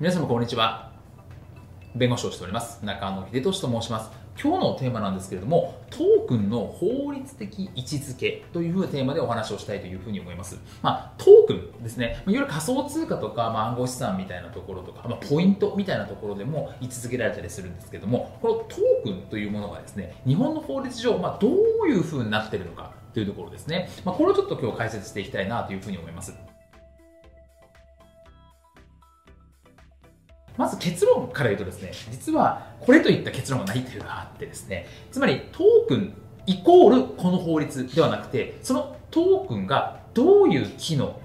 皆様こんにちは。弁護士をしております。中野秀俊と申します。今日のテーマなんですけれどもトークンの法律的位置づけというテーマでお話をしたいというふうに思います、まあ、トークンですね。いわゆる仮想通貨とか、まあ、暗号資産みたいなところとか、まあ、ポイントみたいなところでも位置づけられたりするんですけれどもこのトークンというものがですね日本の法律上、まあ、どういうふうになっているのかというところですね、まあ、これをちょっと今日解説していきたいなというふうに思います。まず結論から言うとですね、実はこれといった結論がないというのがあってですね、つまりトークンイコールこの法律ではなくて、そのトークンがどういう機能、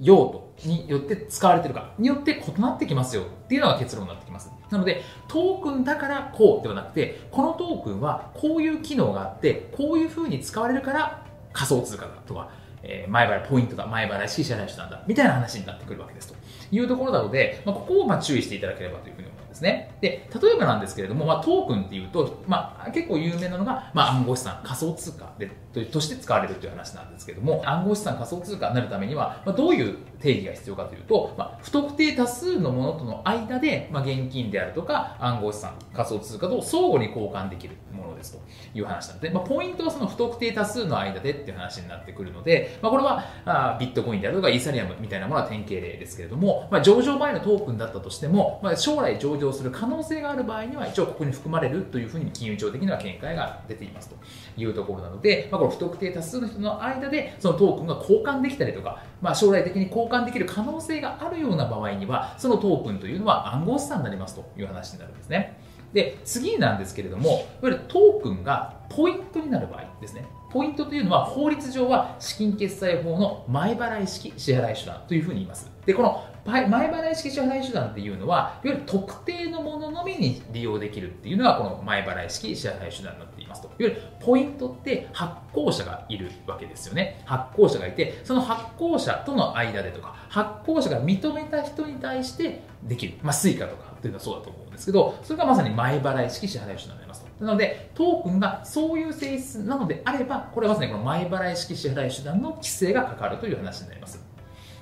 用途によって使われているかによって異なってきますよっていうのが結論になってきます。なので、トークンだからこうではなくて、このトークンはこういう機能があって、こういうふうに使われるから仮想通貨だとか、えー、前払いポイントが、前払い式支払い手段だ、みたいな話になってくるわけですというところなので、まあ、ここをまあ注意していただければというふうに思います。ですね。で、例えばなんですけれども、まあ、トークンっていうと、まあ、結構有名なのが、まあ、暗号資産、仮想通貨でとして使われるという話なんですけれども、暗号資産、仮想通貨になるためには、まあ、どういう定義が必要かというと、まあ、不特定多数のものとの間で、まあ、現金であるとか、暗号資産、仮想通貨と相互に交換できるものですという話なので、まあ、ポイントはその不特定多数の間でっていう話になってくるので、まあ、これはあビットコインであるとかイーサリアムみたいなものは典型例ですけれども、まあ、上場前のトークンだったとしても、まあ、将来上場する可能性がある場合には一応ここに含まれるというふうに金融庁的には見解が出ていますというところなので、まあ、この不特定多数の人の間でそのトークンが交換できたりとか、まあ、将来的に交換できる可能性があるような場合にはそのトークンというのは暗号資産になりますという話になるんですね。で次なんですけれどもいわゆるトークンがポイントになる場合ですねポイントというのは法律上は資金決済法の前払い式支払い手段というふうに言いますでこの前払い式支払い手段っていうのは、いわゆる特定のもののみに利用できるっていうのが、この前払い式支払い手段になっていますと。いわゆるポイントって発行者がいるわけですよね。発行者がいて、その発行者との間でとか、発行者が認めた人に対してできる。まあ、スイカとかっていうのはそうだと思うんですけど、それがまさに前払い式支払い手段になりますと。なので、トークンがそういう性質なのであれば、これはまさにこの前払い式支払い手段の規制がかかるという話になります。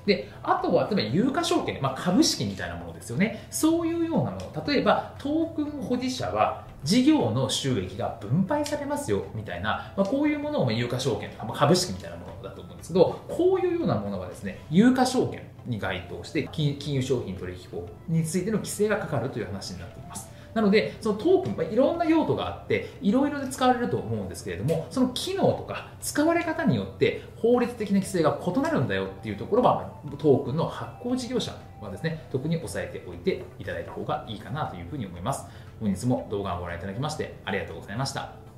で、あとは、例えば有価証券、まあ、株式みたいなものですよね。そういうようなもの。例えば、トークン保持者は、事業の収益が分配されますよ、みたいな、まあ、こういうものを有価証券とか、まあ、株式みたいなものだと思うんですけど、こういうようなものはですね、有価証券に該当して、金融商品取引法についての規制がかかるという話になっています。なので、そのトークン、ま、いろんな用途があって、いろいろで使われると思うんですけれども、その機能とか使われ方によって法律的な規制が異なるんだよっていうところは、トークンの発行事業者はですね、特に押さえておいていただいた方がいいかなというふうに思います。本日も動画をご覧いただきましてありがとうございました。